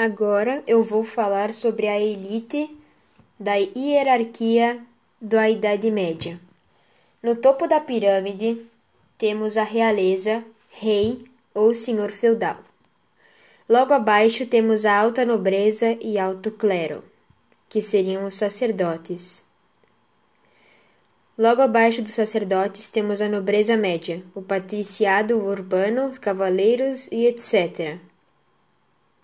Agora eu vou falar sobre a elite da hierarquia da Idade Média. No topo da pirâmide temos a realeza, rei ou senhor feudal. Logo abaixo temos a alta nobreza e alto clero, que seriam os sacerdotes. Logo abaixo dos sacerdotes temos a nobreza média, o patriciado urbano, cavaleiros e etc